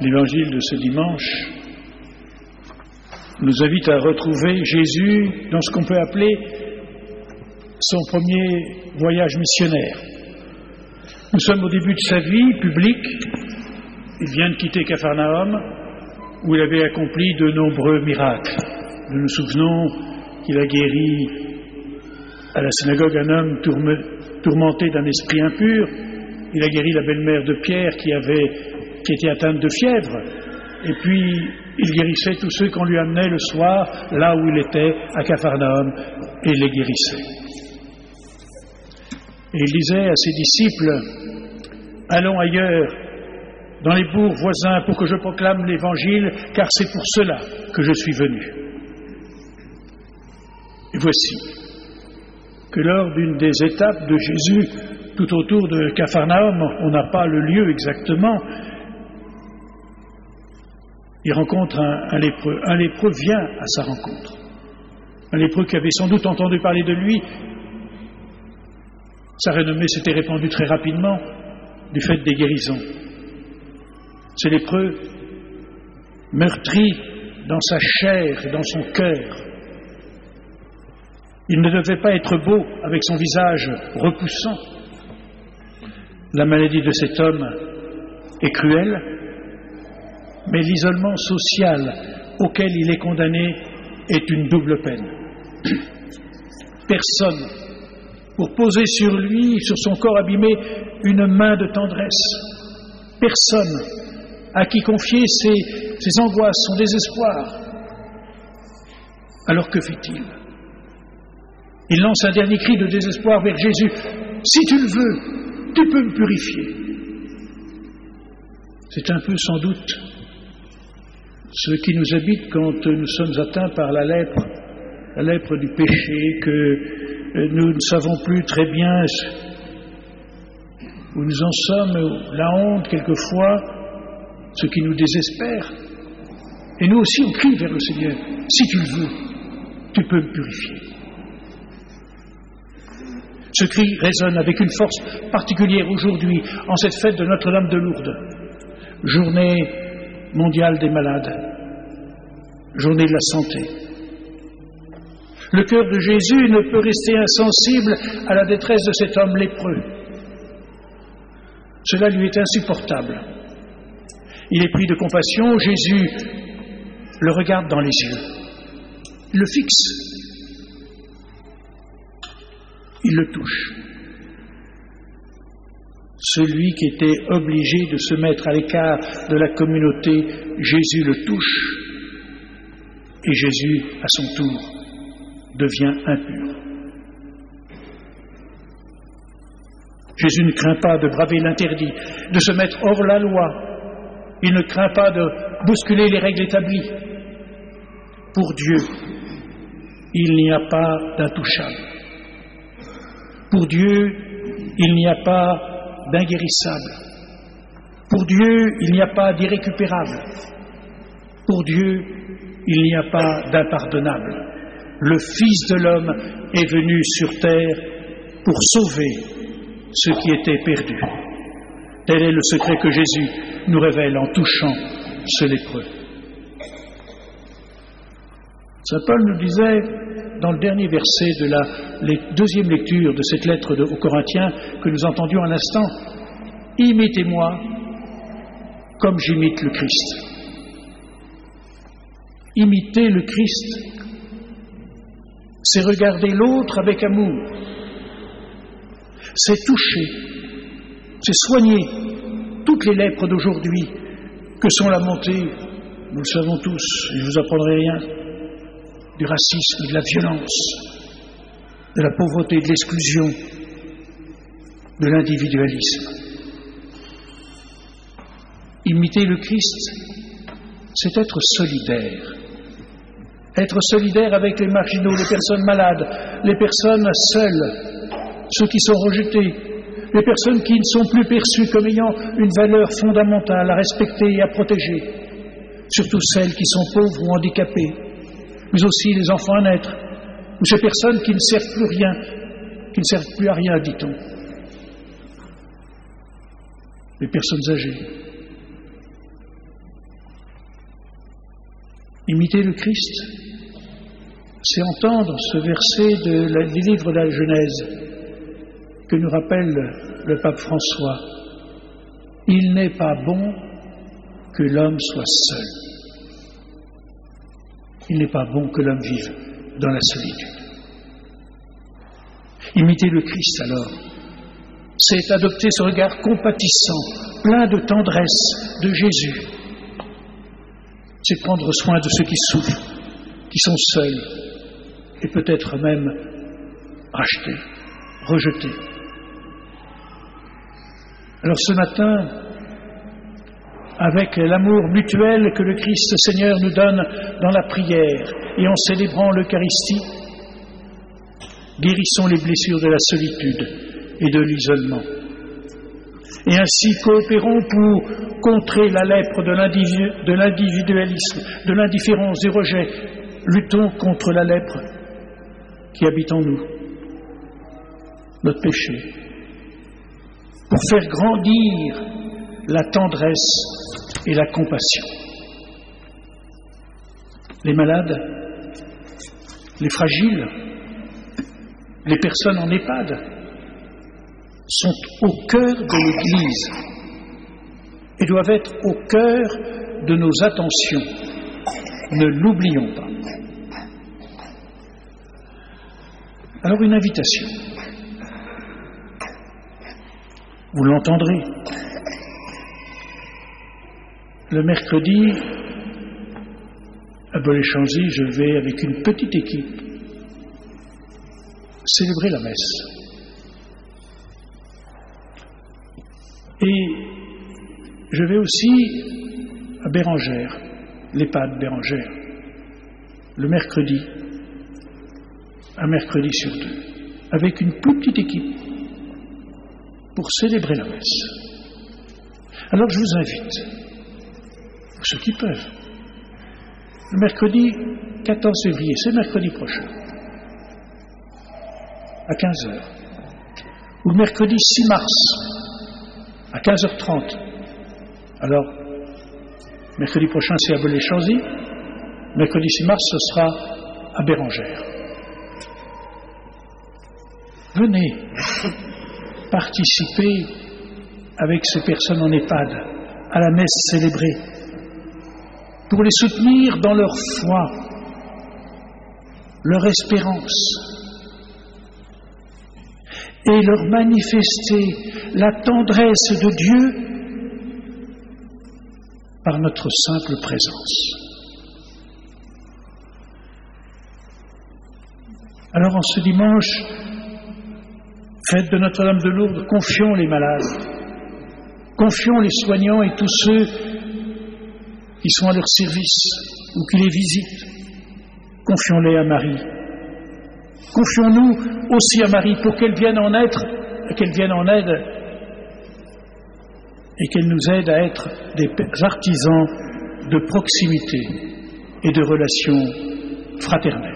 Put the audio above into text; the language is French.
L'évangile de ce dimanche nous invite à retrouver Jésus dans ce qu'on peut appeler son premier voyage missionnaire. Nous sommes au début de sa vie publique. Il vient de quitter Capharnaüm, où il avait accompli de nombreux miracles. Nous nous souvenons qu'il a guéri à la synagogue un homme tourmenté d'un esprit impur. Il a guéri la belle-mère de Pierre qui, avait, qui était atteinte de fièvre. Et puis, il guérissait tous ceux qu'on lui amenait le soir, là où il était, à Capharnaüm, et les guérissait. Et il disait à ses disciples, allons ailleurs, dans les bourgs voisins, pour que je proclame l'Évangile, car c'est pour cela que je suis venu. Et voici que lors d'une des étapes de Jésus, tout autour de Capharnaüm, on n'a pas le lieu exactement, il rencontre un, lépreux. Un lépreux vient à sa rencontre. Un lépreux qui avait sans doute entendu parler de lui. Sa renommée s'était répandue très rapidement du fait des guérisons. Ce lépreux, meurtri dans sa chair et dans son cœur, il ne devait pas être beau avec son visage repoussant. La maladie de cet homme est cruelle, mais l'isolement social auquel il est condamné est une double peine. Personne pour poser sur lui, sur son corps abîmé, une main de tendresse. Personne à qui confier ses, ses angoisses, son désespoir. Alors que fait-il? Il lance un dernier cri de désespoir vers Jésus. Si tu le veux, tu peux me purifier. C'est un peu sans doute ce qui nous habite quand nous sommes atteints par la lèpre, la lèpre du péché, que euh, nous ne savons plus très bien où nous en sommes, la honte quelquefois, ce qui nous désespère. Et nous aussi, on crie vers le Seigneur, si tu le veux, tu peux me purifier. Ce cri résonne avec une force particulière aujourd'hui, en cette fête de Notre-Dame de Lourdes, journée mondiale des malades, journée de la santé. Le cœur de Jésus ne peut rester insensible à la détresse de cet homme lépreux. Cela lui est insupportable. Il est pris de compassion, Jésus le regarde dans les yeux, il le fixe, il le touche celui qui était obligé de se mettre à l'écart de la communauté, Jésus le touche et Jésus, à son tour, devient impur. Jésus ne craint pas de braver l'interdit, de se mettre hors la loi. Il ne craint pas de bousculer les règles établies. Pour Dieu, il n'y a pas d'intouchable. Pour Dieu, il n'y a pas d'inguérissable. Pour Dieu, il n'y a pas d'irrécupérable. Pour Dieu, il n'y a pas d'impardonnable. Le Fils de l'homme est venu sur terre pour sauver ce qui était perdu. Tel est le secret que Jésus nous révèle en touchant ce lépreux. Saint Paul nous disait dans le dernier verset de la deuxième lecture de cette lettre aux Corinthiens que nous entendions à l'instant, Imitez-moi comme j'imite le Christ. Imiter le Christ, c'est regarder l'autre avec amour, c'est toucher, c'est soigner toutes les lèpres d'aujourd'hui que sont la montée, nous le savons tous, je ne vous apprendrai rien, du racisme, de la violence, de la pauvreté, de l'exclusion, de l'individualisme. Imiter le Christ, c'est être solidaire. Être solidaire avec les marginaux, les personnes malades, les personnes seules, ceux qui sont rejetés, les personnes qui ne sont plus perçues comme ayant une valeur fondamentale à respecter et à protéger, surtout celles qui sont pauvres ou handicapées, mais aussi les enfants à naître, ou ces personnes qui ne servent plus rien, qui ne servent plus à rien, dit-on. Les personnes âgées. Imiter le Christ, c'est entendre ce verset de la, du livre de la Genèse que nous rappelle le pape François. Il n'est pas bon que l'homme soit seul. Il n'est pas bon que l'homme vive dans la solitude. Imiter le Christ alors, c'est adopter ce regard compatissant, plein de tendresse de Jésus. C'est prendre soin de ceux qui souffrent, qui sont seuls, et peut-être même racheté, rejeté. Alors ce matin, avec l'amour mutuel que le Christ Seigneur nous donne dans la prière et en célébrant l'Eucharistie, guérissons les blessures de la solitude et de l'isolement. Et ainsi coopérons pour contrer la lèpre de l'individualisme, de l'indifférence, du rejet. Luttons contre la lèpre qui habite en nous, notre péché, pour faire grandir la tendresse et la compassion. Les malades, les fragiles, les personnes en EHPAD sont au cœur de l'Église et doivent être au cœur de nos attentions. Ne l'oublions pas. Alors une invitation. Vous l'entendrez. Le mercredi, à Boléchanzy, je vais avec une petite équipe célébrer la messe. Et je vais aussi à Bérangère, l'EHPAD Bérangère, le mercredi, un mercredi sur deux, avec une plus petite équipe, pour célébrer la messe. Alors je vous invite, ceux qui peuvent, le mercredi 14 février, c'est mercredi prochain, à 15h, ou le mercredi 6 mars, à 15h30. Alors, mercredi prochain, c'est à Belay-Chanzy, mercredi 6 mars, ce sera à Bérangère. Venez participer avec ces personnes en EHPAD à la messe célébrée pour les soutenir dans leur foi, leur espérance et leur manifester la tendresse de Dieu par notre simple présence. Alors en ce dimanche, Fête de Notre-Dame de Lourdes, confions les malades, confions les soignants et tous ceux qui sont à leur service ou qui les visitent. Confions-les à Marie. Confions-nous aussi à Marie pour qu'elle vienne en être, qu'elle vienne en aide et qu'elle nous aide à être des artisans de proximité et de relations fraternelles.